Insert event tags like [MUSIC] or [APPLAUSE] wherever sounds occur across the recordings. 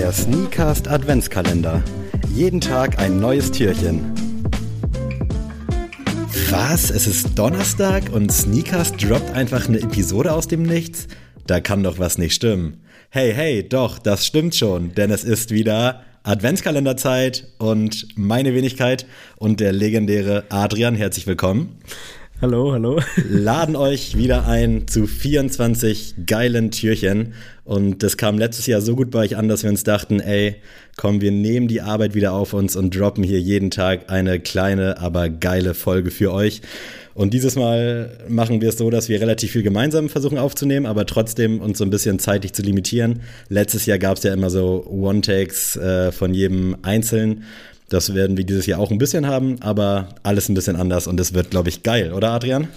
Der Sneakast Adventskalender. Jeden Tag ein neues Türchen. Was? Es ist Donnerstag und Sneakast droppt einfach eine Episode aus dem Nichts? Da kann doch was nicht stimmen. Hey, hey, doch, das stimmt schon, denn es ist wieder Adventskalenderzeit und meine Wenigkeit und der legendäre Adrian, herzlich willkommen. Hallo, hallo. Laden euch wieder ein zu 24 geilen Türchen. Und das kam letztes Jahr so gut bei euch an, dass wir uns dachten, ey, komm, wir nehmen die Arbeit wieder auf uns und droppen hier jeden Tag eine kleine, aber geile Folge für euch. Und dieses Mal machen wir es so, dass wir relativ viel gemeinsam versuchen aufzunehmen, aber trotzdem uns so ein bisschen zeitlich zu limitieren. Letztes Jahr gab es ja immer so One-Takes äh, von jedem einzeln. Das werden wir dieses Jahr auch ein bisschen haben, aber alles ein bisschen anders und es wird, glaube ich, geil, oder Adrian?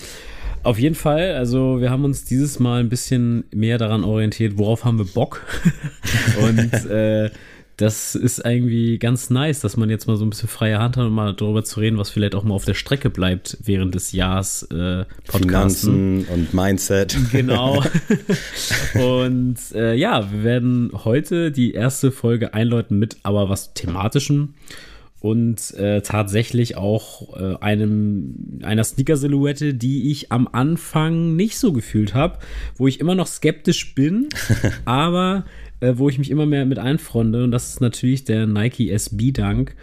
Auf jeden Fall. Also wir haben uns dieses Mal ein bisschen mehr daran orientiert, worauf haben wir Bock. [LAUGHS] und äh, das ist irgendwie ganz nice, dass man jetzt mal so ein bisschen freie Hand hat, um mal darüber zu reden, was vielleicht auch mal auf der Strecke bleibt während des Jahres äh, Finanzen und Mindset. Genau. [LAUGHS] und äh, ja, wir werden heute die erste Folge einläuten mit aber was thematischem und äh, tatsächlich auch äh, einem einer Sneaker-Silhouette, die ich am Anfang nicht so gefühlt habe, wo ich immer noch skeptisch bin, [LAUGHS] aber äh, wo ich mich immer mehr mit einfreunde und das ist natürlich der Nike SB Dunk.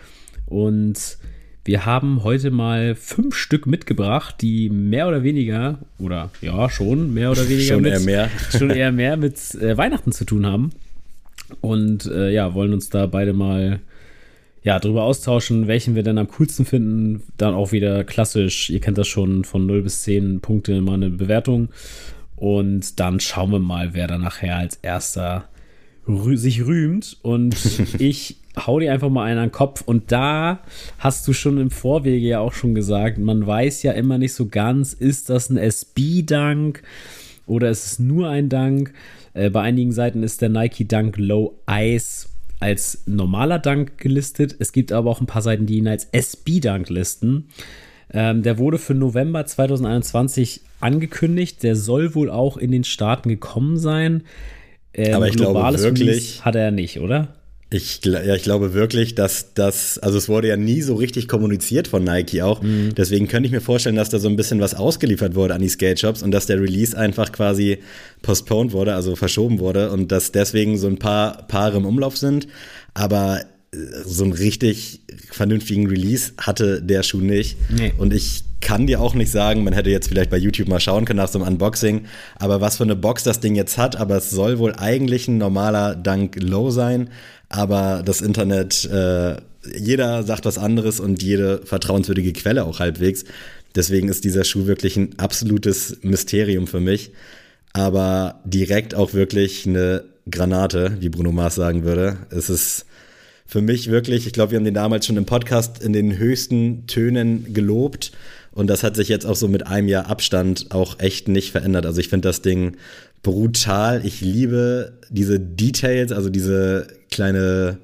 Und wir haben heute mal fünf Stück mitgebracht, die mehr oder weniger, oder ja, schon mehr oder [LAUGHS] weniger schon mit, eher mehr, [LAUGHS] schon eher mehr mit äh, Weihnachten zu tun haben. Und äh, ja, wollen uns da beide mal ja, darüber austauschen, welchen wir denn am coolsten finden. Dann auch wieder klassisch, ihr kennt das schon, von 0 bis 10 Punkte mal eine Bewertung. Und dann schauen wir mal, wer da nachher als erster rü sich rühmt. Und [LAUGHS] ich hau dir einfach mal einen an den Kopf. Und da hast du schon im Vorwege ja auch schon gesagt, man weiß ja immer nicht so ganz, ist das ein SB-Dunk oder ist es nur ein Dunk? Äh, bei einigen Seiten ist der Nike Dunk Low Ice als normaler Dank gelistet. Es gibt aber auch ein paar Seiten, die ihn als SB-Dank listen. Ähm, der wurde für November 2021 angekündigt. Der soll wohl auch in den Staaten gekommen sein. Ähm, aber ich glaube wirklich, Release hat er nicht, oder? Ich, ja, ich glaube wirklich, dass das, also es wurde ja nie so richtig kommuniziert von Nike auch. Mhm. Deswegen könnte ich mir vorstellen, dass da so ein bisschen was ausgeliefert wurde an die Skate Shops und dass der Release einfach quasi postponed wurde, also verschoben wurde und dass deswegen so ein paar Paare im Umlauf sind. Aber äh, so einen richtig vernünftigen Release hatte der Schuh nicht. Nee. Und ich kann dir auch nicht sagen, man hätte jetzt vielleicht bei YouTube mal schauen können nach so einem Unboxing, aber was für eine Box das Ding jetzt hat, aber es soll wohl eigentlich ein normaler Dunk Low sein aber das Internet, äh, jeder sagt was anderes und jede vertrauenswürdige Quelle auch halbwegs. Deswegen ist dieser Schuh wirklich ein absolutes Mysterium für mich. Aber direkt auch wirklich eine Granate, wie Bruno Mars sagen würde. Es ist für mich wirklich, ich glaube, wir haben den damals schon im Podcast in den höchsten Tönen gelobt. Und das hat sich jetzt auch so mit einem Jahr Abstand auch echt nicht verändert. Also ich finde das Ding brutal. Ich liebe diese Details, also diese kleine,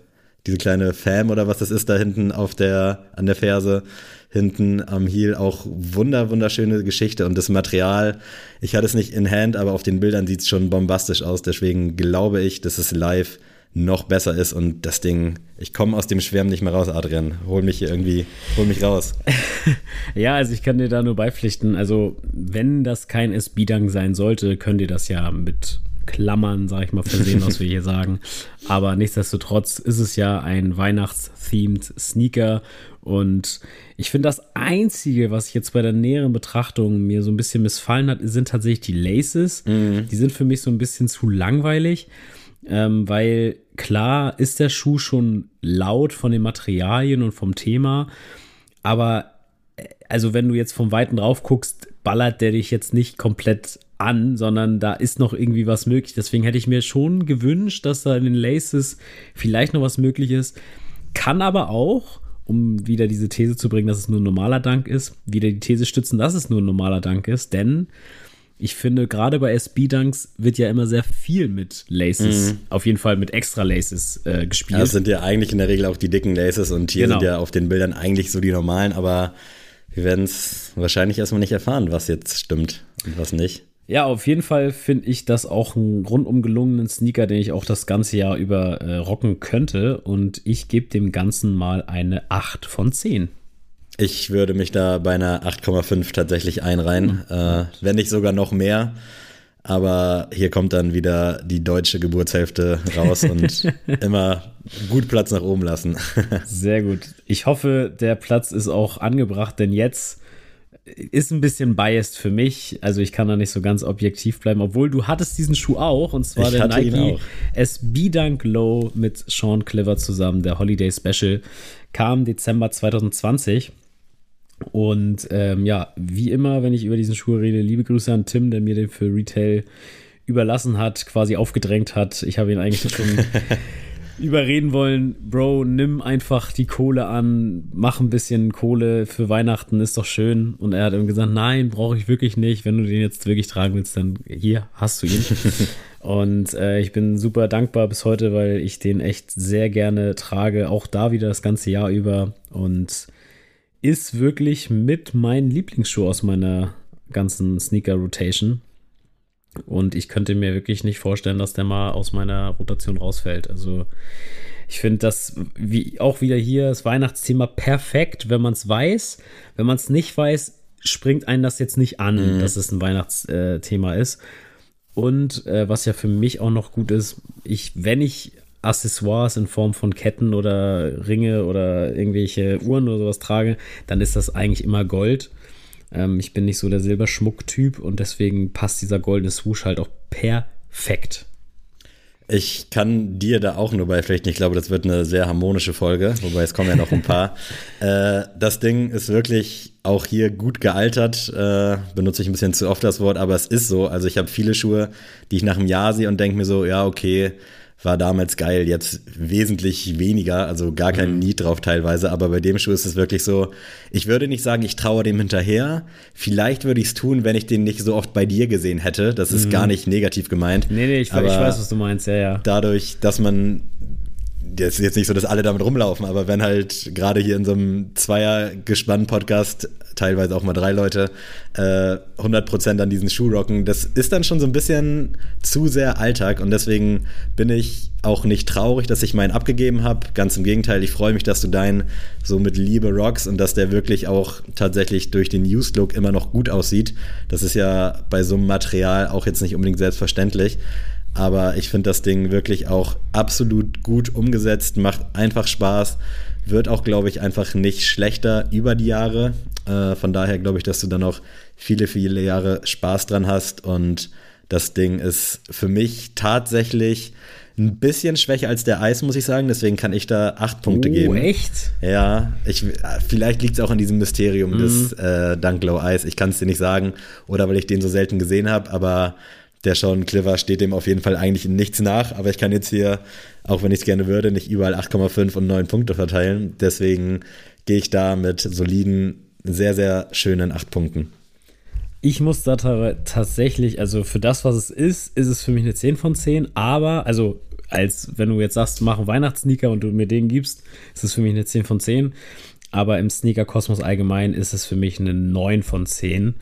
diese kleine Fam oder was das ist da hinten auf der, an der Ferse, hinten am Heel auch wunder, wunderschöne Geschichte und das Material, ich hatte es nicht in Hand, aber auf den Bildern sieht es schon bombastisch aus, deswegen glaube ich, dass es live noch besser ist und das Ding, ich komme aus dem Schwärmen nicht mehr raus, Adrian. Hol mich hier irgendwie, hol mich raus. [LAUGHS] ja, also ich kann dir da nur beipflichten. Also, wenn das kein SB-Dunk sein sollte, könnt ihr das ja mit Klammern, sag ich mal, versehen, was wir hier [LAUGHS] sagen. Aber nichtsdestotrotz ist es ja ein Weihnachts-themed Sneaker. Und ich finde, das Einzige, was ich jetzt bei der näheren Betrachtung mir so ein bisschen missfallen hat, sind tatsächlich die Laces. Mhm. Die sind für mich so ein bisschen zu langweilig, ähm, weil klar ist der Schuh schon laut von den Materialien und vom Thema. Aber äh, also wenn du jetzt vom Weiten drauf guckst, ballert der dich jetzt nicht komplett an, sondern da ist noch irgendwie was möglich. Deswegen hätte ich mir schon gewünscht, dass da in den Laces vielleicht noch was möglich ist. Kann aber auch, um wieder diese These zu bringen, dass es nur ein normaler Dank ist, wieder die These stützen, dass es nur ein normaler Dank ist, denn ich finde, gerade bei SB-Dunks wird ja immer sehr viel mit Laces, mhm. auf jeden Fall mit extra Laces äh, gespielt. Ja, das sind ja eigentlich in der Regel auch die dicken Laces und hier genau. sind ja auf den Bildern eigentlich so die normalen, aber wir werden es wahrscheinlich erstmal nicht erfahren, was jetzt stimmt und was nicht. Ja, auf jeden Fall finde ich das auch einen rundum gelungenen Sneaker, den ich auch das ganze Jahr über äh, rocken könnte. Und ich gebe dem Ganzen mal eine 8 von 10. Ich würde mich da bei einer 8,5 tatsächlich einreihen, mhm. äh, wenn nicht sogar noch mehr. Aber hier kommt dann wieder die deutsche Geburtshälfte raus und [LAUGHS] immer gut Platz nach oben lassen. [LAUGHS] Sehr gut. Ich hoffe, der Platz ist auch angebracht, denn jetzt ist ein bisschen biased für mich. Also ich kann da nicht so ganz objektiv bleiben, obwohl du hattest diesen Schuh auch und zwar ich der Nike SB Dunk Low mit Sean Clever zusammen, der Holiday Special, kam Dezember 2020. Und ähm, ja, wie immer, wenn ich über diesen Schuh rede, liebe Grüße an Tim, der mir den für Retail überlassen hat, quasi aufgedrängt hat. Ich habe ihn eigentlich [LAUGHS] schon überreden wollen, Bro, nimm einfach die Kohle an, mach ein bisschen Kohle für Weihnachten, ist doch schön. Und er hat ihm gesagt, nein, brauche ich wirklich nicht. Wenn du den jetzt wirklich tragen willst, dann hier hast du ihn. [LAUGHS] Und äh, ich bin super dankbar bis heute, weil ich den echt sehr gerne trage, auch da wieder das ganze Jahr über. Und ist wirklich mit mein Lieblingsschuh aus meiner ganzen Sneaker-Rotation. Und ich könnte mir wirklich nicht vorstellen, dass der mal aus meiner Rotation rausfällt. Also ich finde das wie auch wieder hier das Weihnachtsthema perfekt, wenn man es weiß. Wenn man es nicht weiß, springt einen das jetzt nicht an, mhm. dass es ein Weihnachtsthema ist. Und äh, was ja für mich auch noch gut ist, ich, wenn ich Accessoires in Form von Ketten oder Ringe oder irgendwelche Uhren oder sowas trage, dann ist das eigentlich immer Gold. Ähm, ich bin nicht so der Silberschmuck-Typ und deswegen passt dieser goldene Swoosh halt auch perfekt. Ich kann dir da auch nur beipflichten. Ich glaube, das wird eine sehr harmonische Folge, wobei es kommen ja noch ein paar. [LAUGHS] äh, das Ding ist wirklich auch hier gut gealtert. Äh, benutze ich ein bisschen zu oft das Wort, aber es ist so. Also ich habe viele Schuhe, die ich nach einem Jahr sehe und denke mir so, ja, okay, war damals geil, jetzt wesentlich weniger, also gar kein mhm. Need drauf teilweise, aber bei dem Schuh ist es wirklich so, ich würde nicht sagen, ich traue dem hinterher, vielleicht würde ich es tun, wenn ich den nicht so oft bei dir gesehen hätte, das ist mhm. gar nicht negativ gemeint. Nee, nee, ich, ich weiß, was du meinst, ja, ja. Dadurch, dass man das ist jetzt nicht so, dass alle damit rumlaufen, aber wenn halt gerade hier in so einem Zweier-Gespann-Podcast teilweise auch mal drei Leute äh, 100% an diesen Schuh rocken, das ist dann schon so ein bisschen zu sehr Alltag und deswegen bin ich auch nicht traurig, dass ich meinen abgegeben habe. Ganz im Gegenteil, ich freue mich, dass du deinen so mit Liebe rockst und dass der wirklich auch tatsächlich durch den Used Look immer noch gut aussieht. Das ist ja bei so einem Material auch jetzt nicht unbedingt selbstverständlich. Aber ich finde das Ding wirklich auch absolut gut umgesetzt, macht einfach Spaß, wird auch, glaube ich, einfach nicht schlechter über die Jahre. Äh, von daher glaube ich, dass du dann auch viele, viele Jahre Spaß dran hast. Und das Ding ist für mich tatsächlich ein bisschen schwächer als der Eis, muss ich sagen. Deswegen kann ich da acht Punkte oh, geben. echt? Ja, ich, vielleicht liegt es auch an diesem Mysterium mhm. des äh, Dunklow Eis. Ich kann es dir nicht sagen. Oder weil ich den so selten gesehen habe. Aber der Sean Cliver steht dem auf jeden Fall eigentlich in nichts nach, aber ich kann jetzt hier, auch wenn ich es gerne würde, nicht überall 8,5 und 9 Punkte verteilen. Deswegen gehe ich da mit soliden, sehr, sehr schönen 8 Punkten. Ich muss da tatsächlich, also für das, was es ist, ist es für mich eine 10 von 10, aber, also als wenn du jetzt sagst, mach einen Weihnachtssneaker und du mir den gibst, ist es für mich eine 10 von 10. Aber im Sneaker-Kosmos allgemein ist es für mich eine 9 von 10.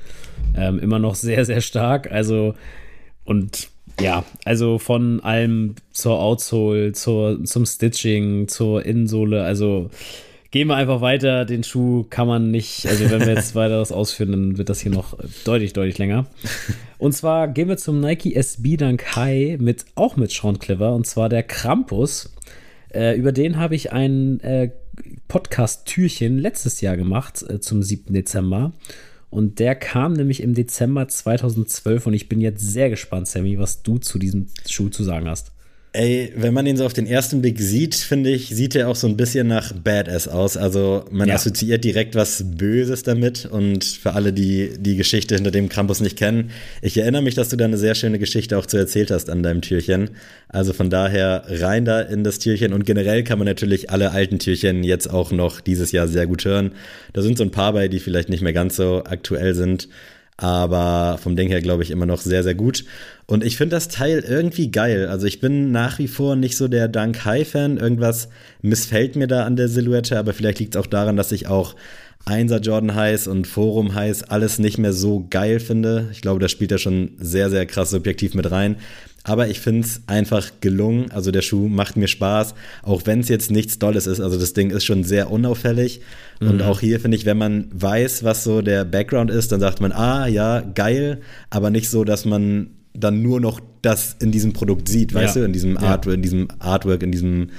Ähm, immer noch sehr, sehr stark. Also und ja, also von allem zur Outsole, zur, zum Stitching, zur Innensohle, also gehen wir einfach weiter. Den Schuh kann man nicht, also wenn wir jetzt [LAUGHS] weiteres ausführen, dann wird das hier noch deutlich, deutlich länger. Und zwar gehen wir zum Nike SB Dunk High mit, auch mit Sean Clever, und zwar der Krampus. Äh, über den habe ich ein äh, Podcast-Türchen letztes Jahr gemacht, äh, zum 7. Dezember. Und der kam nämlich im Dezember 2012 und ich bin jetzt sehr gespannt, Sammy, was du zu diesem Schuh zu sagen hast. Ey, wenn man ihn so auf den ersten Blick sieht, finde ich, sieht er auch so ein bisschen nach Badass aus. Also man ja. assoziiert direkt was Böses damit. Und für alle, die die Geschichte hinter dem Krampus nicht kennen, ich erinnere mich, dass du da eine sehr schöne Geschichte auch zu erzählt hast an deinem Türchen. Also von daher rein da in das Türchen. Und generell kann man natürlich alle alten Türchen jetzt auch noch dieses Jahr sehr gut hören. Da sind so ein paar bei, die vielleicht nicht mehr ganz so aktuell sind aber vom Ding her glaube ich immer noch sehr, sehr gut. Und ich finde das Teil irgendwie geil. Also ich bin nach wie vor nicht so der Dunk High-Fan. Irgendwas missfällt mir da an der Silhouette, aber vielleicht liegt es auch daran, dass ich auch Einser Jordan Highs und Forum Highs alles nicht mehr so geil finde. Ich glaube, das spielt da schon sehr, sehr krass subjektiv mit rein. Aber ich finde es einfach gelungen. Also der Schuh macht mir Spaß, auch wenn es jetzt nichts Dolles ist. Also das Ding ist schon sehr unauffällig. Mhm. Und auch hier finde ich, wenn man weiß, was so der Background ist, dann sagt man, ah ja, geil, aber nicht so, dass man dann nur noch das in diesem Produkt sieht, weißt ja. du, in diesem Artwork, ja. in diesem Artwork, in diesem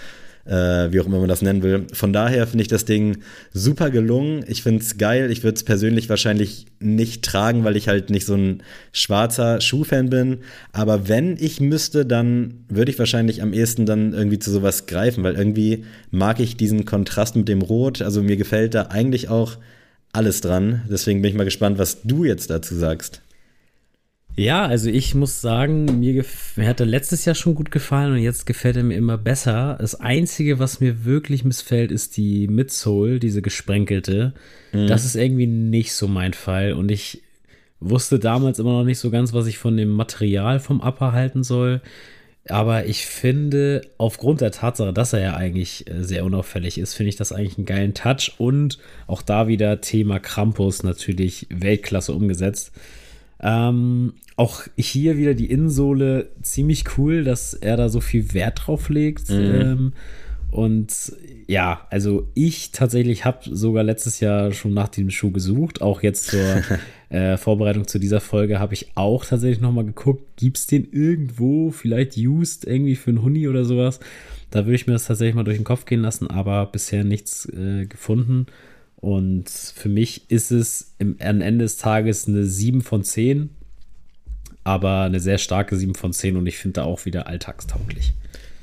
äh, wie auch immer man das nennen will. Von daher finde ich das Ding super gelungen. Ich finde es geil. Ich würde es persönlich wahrscheinlich nicht tragen, weil ich halt nicht so ein schwarzer Schuhfan bin. Aber wenn ich müsste, dann würde ich wahrscheinlich am ehesten dann irgendwie zu sowas greifen, weil irgendwie mag ich diesen Kontrast mit dem Rot. Also mir gefällt da eigentlich auch alles dran. Deswegen bin ich mal gespannt, was du jetzt dazu sagst. Ja, also ich muss sagen, mir, mir hat er letztes Jahr schon gut gefallen und jetzt gefällt er mir immer besser. Das Einzige, was mir wirklich missfällt, ist die Midsole, diese gesprenkelte. Mhm. Das ist irgendwie nicht so mein Fall und ich wusste damals immer noch nicht so ganz, was ich von dem Material vom Upper halten soll. Aber ich finde, aufgrund der Tatsache, dass er ja eigentlich äh, sehr unauffällig ist, finde ich das eigentlich einen geilen Touch und auch da wieder Thema Krampus natürlich Weltklasse umgesetzt. Ähm, auch hier wieder die Innensohle ziemlich cool, dass er da so viel Wert drauf legt. Mhm. Ähm, und ja, also ich tatsächlich habe sogar letztes Jahr schon nach diesem Schuh gesucht. Auch jetzt zur [LAUGHS] äh, Vorbereitung zu dieser Folge habe ich auch tatsächlich nochmal geguckt, gibt es den irgendwo, vielleicht used irgendwie für einen Huni oder sowas. Da würde ich mir das tatsächlich mal durch den Kopf gehen lassen, aber bisher nichts äh, gefunden. Und für mich ist es am Ende des Tages eine 7 von 10 aber eine sehr starke 7 von 10 und ich finde da auch wieder alltagstauglich.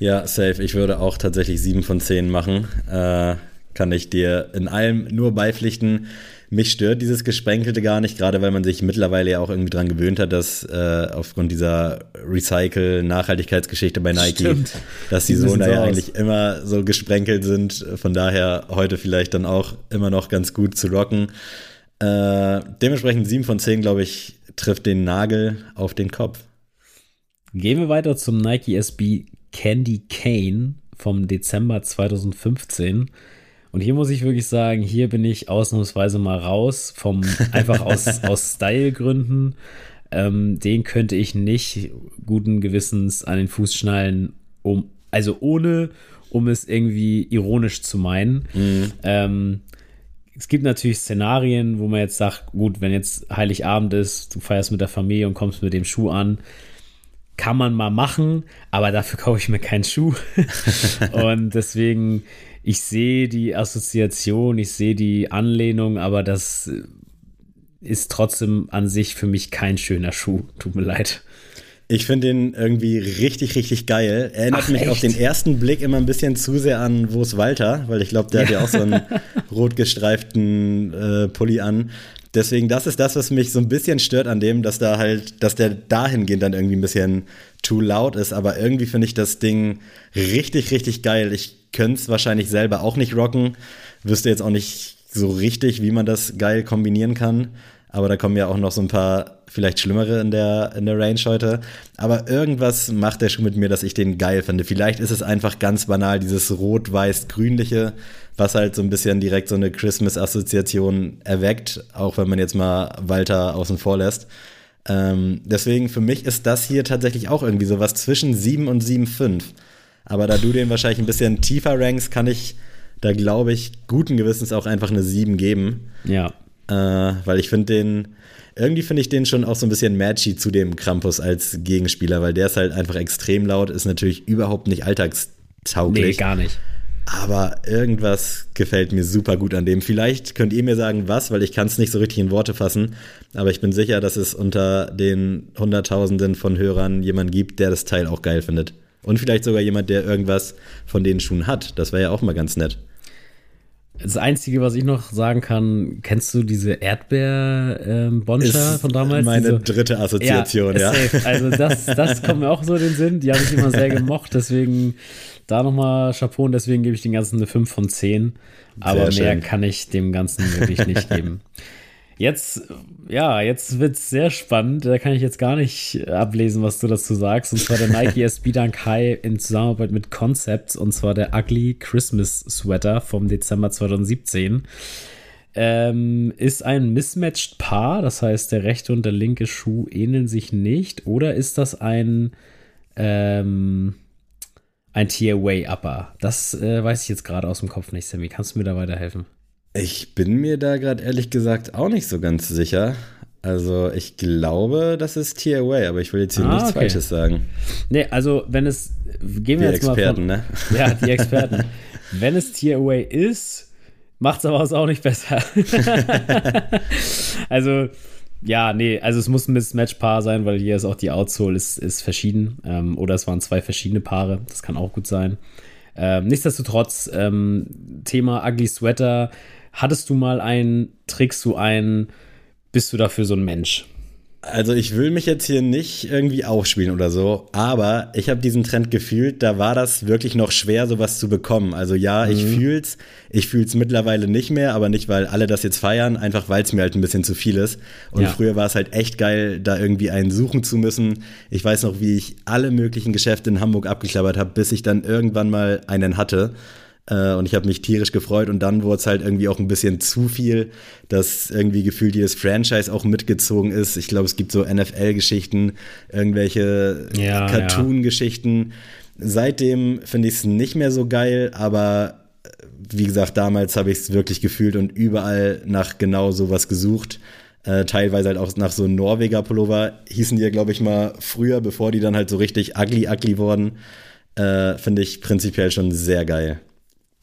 Ja, safe. Ich würde auch tatsächlich 7 von 10 machen. Äh, kann ich dir in allem nur beipflichten. Mich stört dieses Gesprenkelte gar nicht, gerade weil man sich mittlerweile ja auch irgendwie dran gewöhnt hat, dass äh, aufgrund dieser Recycle-Nachhaltigkeitsgeschichte bei Nike, Stimmt. dass die Sohn da ja eigentlich immer so gesprenkelt sind. Von daher heute vielleicht dann auch immer noch ganz gut zu rocken. Äh, dementsprechend 7 von 10, glaube ich, trifft den Nagel auf den Kopf. Gehen wir weiter zum Nike SB Candy Cane vom Dezember 2015. Und hier muss ich wirklich sagen, hier bin ich ausnahmsweise mal raus, vom [LAUGHS] einfach aus, aus Stylegründen. Ähm, den könnte ich nicht guten Gewissens an den Fuß schnallen, um, also ohne, um es irgendwie ironisch zu meinen. Mhm. Ähm, es gibt natürlich Szenarien, wo man jetzt sagt, gut, wenn jetzt Heiligabend ist, du feierst mit der Familie und kommst mit dem Schuh an, kann man mal machen, aber dafür kaufe ich mir keinen Schuh. [LAUGHS] und deswegen, ich sehe die Assoziation, ich sehe die Anlehnung, aber das ist trotzdem an sich für mich kein schöner Schuh. Tut mir leid. Ich finde den irgendwie richtig, richtig geil. Erinnert Ach, mich echt? auf den ersten Blick immer ein bisschen zu sehr an Wo ist Walter, weil ich glaube, der ja. hat ja auch so einen [LAUGHS] rot gestreiften äh, Pulli an. Deswegen, das ist das, was mich so ein bisschen stört an dem, dass da halt, dass der dahingehend dann irgendwie ein bisschen too loud ist. Aber irgendwie finde ich das Ding richtig, richtig geil. Ich könnte es wahrscheinlich selber auch nicht rocken. Wüsste jetzt auch nicht so richtig, wie man das geil kombinieren kann. Aber da kommen ja auch noch so ein paar vielleicht schlimmere in der, in der Range heute. Aber irgendwas macht der Schuh mit mir, dass ich den geil finde. Vielleicht ist es einfach ganz banal, dieses rot-weiß-grünliche, was halt so ein bisschen direkt so eine Christmas-Assoziation erweckt, auch wenn man jetzt mal Walter außen vor lässt. Ähm, deswegen für mich ist das hier tatsächlich auch irgendwie so was zwischen 7 und 7,5. Aber da du den wahrscheinlich ein bisschen tiefer rankst, kann ich da, glaube ich, guten Gewissens auch einfach eine 7 geben. Ja. Äh, weil ich finde den, irgendwie finde ich den schon auch so ein bisschen matchy zu dem Krampus als Gegenspieler, weil der ist halt einfach extrem laut, ist natürlich überhaupt nicht alltagstauglich. Nee, gar nicht. Aber irgendwas gefällt mir super gut an dem. Vielleicht könnt ihr mir sagen, was, weil ich kann es nicht so richtig in Worte fassen. Aber ich bin sicher, dass es unter den Hunderttausenden von Hörern jemanden gibt, der das Teil auch geil findet. Und vielleicht sogar jemand, der irgendwas von den Schuhen hat. Das wäre ja auch mal ganz nett. Das Einzige, was ich noch sagen kann, kennst du diese Erdbeer-Boncher ähm, von damals? Meine diese, dritte Assoziation, ja. ja. Also das, das kommt mir auch so in den Sinn. Die habe ich immer sehr gemocht, deswegen da nochmal Chapeau und deswegen gebe ich den Ganzen eine 5 von 10. Aber sehr mehr schön. kann ich dem Ganzen wirklich nicht geben. Jetzt, ja, jetzt wird es sehr spannend. Da kann ich jetzt gar nicht ablesen, was du dazu sagst. Und zwar der Nike [LAUGHS] SB Dunk High in Zusammenarbeit mit Concepts und zwar der Ugly Christmas Sweater vom Dezember 2017. Ähm, ist ein mismatched Paar, das heißt, der rechte und der linke Schuh ähneln sich nicht, oder ist das ein ähm, ein Tier-Way Upper? Das äh, weiß ich jetzt gerade aus dem Kopf nicht, Sammy. Kannst du mir da weiterhelfen? Ich bin mir da gerade ehrlich gesagt auch nicht so ganz sicher. Also ich glaube, das ist Tier Away, aber ich will jetzt hier ah, nichts okay. Falsches sagen. Nee, also wenn es, gehen wir die jetzt Experten, mal von, ne? Ja, die Experten. wenn es Tier Away ist, macht es aber auch nicht besser. [LAUGHS] also ja, nee, also es muss ein Mismatch-Paar sein, weil hier ist auch die Outsole ist, ist verschieden. Ähm, oder es waren zwei verschiedene Paare, das kann auch gut sein. Ähm, nichtsdestotrotz, ähm, Thema Ugly Sweater. Hattest du mal einen, trägst du einen, bist du dafür so ein Mensch? Also ich will mich jetzt hier nicht irgendwie aufspielen oder so, aber ich habe diesen Trend gefühlt, da war das wirklich noch schwer, sowas zu bekommen. Also ja, mhm. ich fühl's, ich fühl's mittlerweile nicht mehr, aber nicht, weil alle das jetzt feiern, einfach weil es mir halt ein bisschen zu viel ist. Und ja. früher war es halt echt geil, da irgendwie einen suchen zu müssen. Ich weiß noch, wie ich alle möglichen Geschäfte in Hamburg abgeklappert habe, bis ich dann irgendwann mal einen hatte. Äh, und ich habe mich tierisch gefreut und dann wurde es halt irgendwie auch ein bisschen zu viel, dass irgendwie gefühlt jedes Franchise auch mitgezogen ist. Ich glaube, es gibt so NFL-Geschichten, irgendwelche ja, Cartoon-Geschichten. Ja. Seitdem finde ich es nicht mehr so geil, aber äh, wie gesagt, damals habe ich es wirklich gefühlt und überall nach genau sowas gesucht. Äh, teilweise halt auch nach so Norweger Pullover hießen die ja, glaube ich, mal früher, bevor die dann halt so richtig ugly, ugly wurden. Äh, Finde ich prinzipiell schon sehr geil.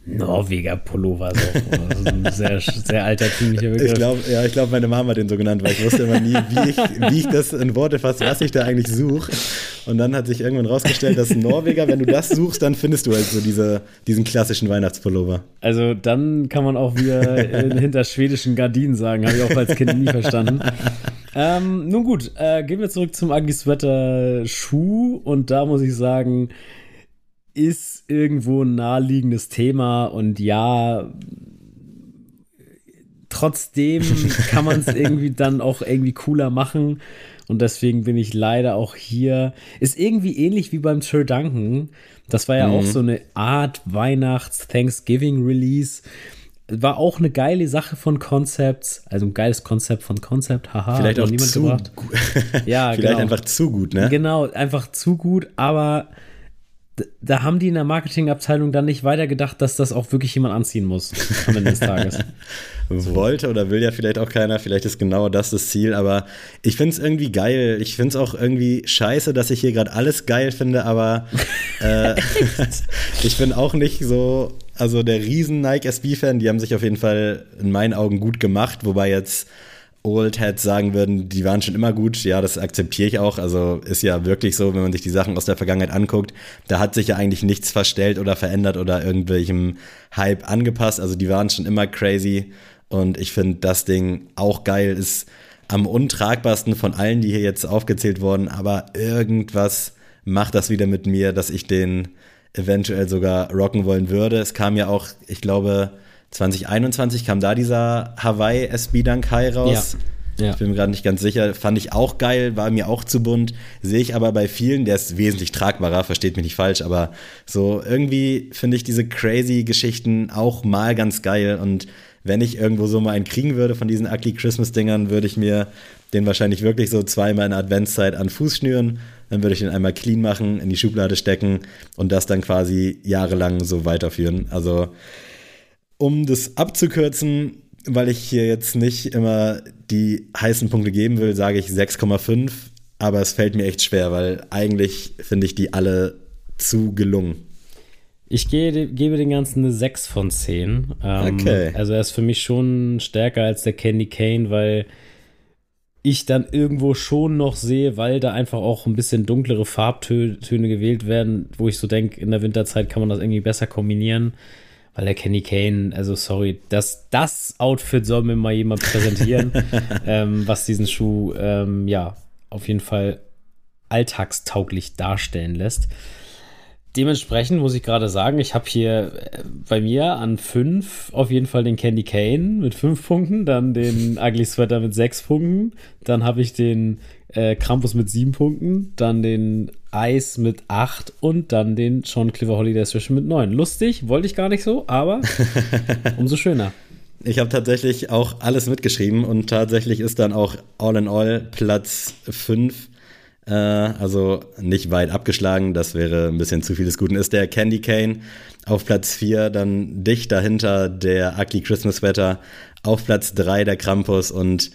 Norweger Pullover, so ein sehr, sehr altertümlicher Begriff. Ich glaube, ja, ich glaube, meine Mama hat den so genannt, weil ich wusste immer nie, wie ich, wie ich das in Worte fasse, was ich da eigentlich suche. Und dann hat sich irgendwann rausgestellt, dass Norweger, wenn du das suchst, dann findest du halt so diese, diesen klassischen Weihnachtspullover. Also dann kann man auch wieder hinter schwedischen Gardinen sagen, habe ich auch als Kind nie verstanden. Ähm, nun gut, äh, gehen wir zurück zum Sweater Schuh und da muss ich sagen, ist irgendwo ein naheliegendes Thema und ja, trotzdem [LAUGHS] kann man es irgendwie dann auch irgendwie cooler machen. Und deswegen bin ich leider auch hier. Ist irgendwie ähnlich wie beim Sir Duncan. Das war ja mhm. auch so eine Art Weihnachts-Thanksgiving-Release. War auch eine geile Sache von Concepts, also ein geiles Konzept von Concept, haha. Vielleicht auch niemand zu gebracht. gut. [LAUGHS] ja, Vielleicht genau. einfach zu gut, ne? Genau, einfach zu gut, aber da haben die in der Marketingabteilung dann nicht weitergedacht, dass das auch wirklich jemand anziehen muss am Ende des Tages. so. [LAUGHS] Wollte oder will ja vielleicht auch keiner, vielleicht ist genau das das Ziel, aber ich finde es irgendwie geil. Ich finde es auch irgendwie scheiße, dass ich hier gerade alles geil finde, aber [LAUGHS] äh, [LAUGHS] ich bin auch nicht so, also der riesen Nike SB-Fan, die haben sich auf jeden Fall in meinen Augen gut gemacht, wobei jetzt Old Heads sagen würden, die waren schon immer gut. Ja, das akzeptiere ich auch. Also ist ja wirklich so, wenn man sich die Sachen aus der Vergangenheit anguckt, da hat sich ja eigentlich nichts verstellt oder verändert oder irgendwelchem Hype angepasst. Also die waren schon immer crazy. Und ich finde das Ding auch geil. Ist am untragbarsten von allen, die hier jetzt aufgezählt wurden. Aber irgendwas macht das wieder mit mir, dass ich den eventuell sogar rocken wollen würde. Es kam ja auch, ich glaube, 2021 kam da dieser Hawaii SB Dunk High raus. Ja. Ja. Ich bin mir gerade nicht ganz sicher. Fand ich auch geil, war mir auch zu bunt. Sehe ich aber bei vielen, der ist wesentlich tragbarer, versteht mich nicht falsch, aber so irgendwie finde ich diese crazy Geschichten auch mal ganz geil. Und wenn ich irgendwo so mal einen kriegen würde von diesen Ugly Christmas-Dingern, würde ich mir den wahrscheinlich wirklich so zweimal in der Adventszeit an Fuß schnüren. Dann würde ich den einmal clean machen, in die Schublade stecken und das dann quasi jahrelang so weiterführen. Also um das abzukürzen, weil ich hier jetzt nicht immer die heißen Punkte geben will, sage ich 6,5. Aber es fällt mir echt schwer, weil eigentlich finde ich die alle zu gelungen. Ich gehe, gebe den Ganzen eine 6 von 10. Ähm, okay. Also er ist für mich schon stärker als der Candy Cane, weil ich dann irgendwo schon noch sehe, weil da einfach auch ein bisschen dunklere Farbtöne gewählt werden, wo ich so denke, in der Winterzeit kann man das irgendwie besser kombinieren weil der Kenny Kane, also sorry, das, das Outfit soll mir mal jemand präsentieren, [LAUGHS] ähm, was diesen Schuh, ähm, ja, auf jeden Fall alltagstauglich darstellen lässt. Dementsprechend muss ich gerade sagen, ich habe hier äh, bei mir an fünf auf jeden Fall den Candy Kane mit fünf Punkten, dann den Ugly Sweater mit sechs Punkten, dann habe ich den äh, Krampus mit sieben Punkten, dann den Eis mit acht und dann den Sean Cliver Holiday Special mit neun. Lustig, wollte ich gar nicht so, aber [LAUGHS] umso schöner. Ich habe tatsächlich auch alles mitgeschrieben und tatsächlich ist dann auch All in All Platz 5 äh, also nicht weit abgeschlagen, das wäre ein bisschen zu viel des Guten, ist der Candy Cane auf Platz 4, dann dicht dahinter der Ugly Christmas Sweater, auf Platz 3 der Krampus und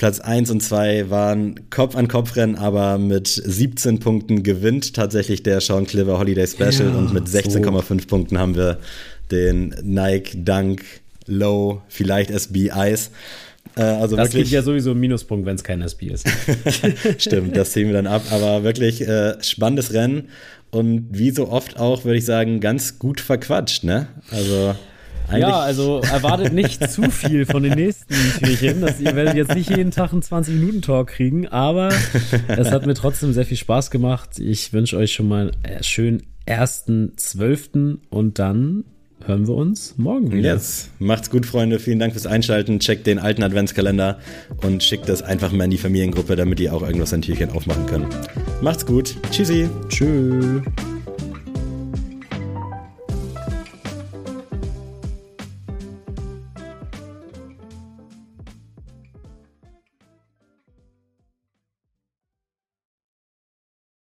Platz 1 und 2 waren Kopf-an-Kopf-Rennen, aber mit 17 Punkten gewinnt tatsächlich der Sean Cliver Holiday Special ja, und mit 16,5 so. Punkten haben wir den Nike Dunk Low, vielleicht SB Ice. Äh, also das wirklich, gibt ja sowieso einen Minuspunkt, wenn es kein SB ist. [LAUGHS] Stimmt, das ziehen wir dann ab. Aber wirklich äh, spannendes Rennen und wie so oft auch, würde ich sagen, ganz gut verquatscht, ne? Also. Ja, also erwartet nicht [LAUGHS] zu viel von den nächsten Türchen. Dass ihr werdet jetzt nicht jeden Tag einen 20-Minuten-Talk kriegen, aber es hat mir trotzdem sehr viel Spaß gemacht. Ich wünsche euch schon mal einen schönen ersten Zwölften und dann hören wir uns morgen wieder. Yes. Macht's gut, Freunde. Vielen Dank fürs Einschalten. Checkt den alten Adventskalender und schickt das einfach mal in die Familiengruppe, damit die auch irgendwas ein Türchen aufmachen können. Macht's gut. Tschüssi. Tschüss.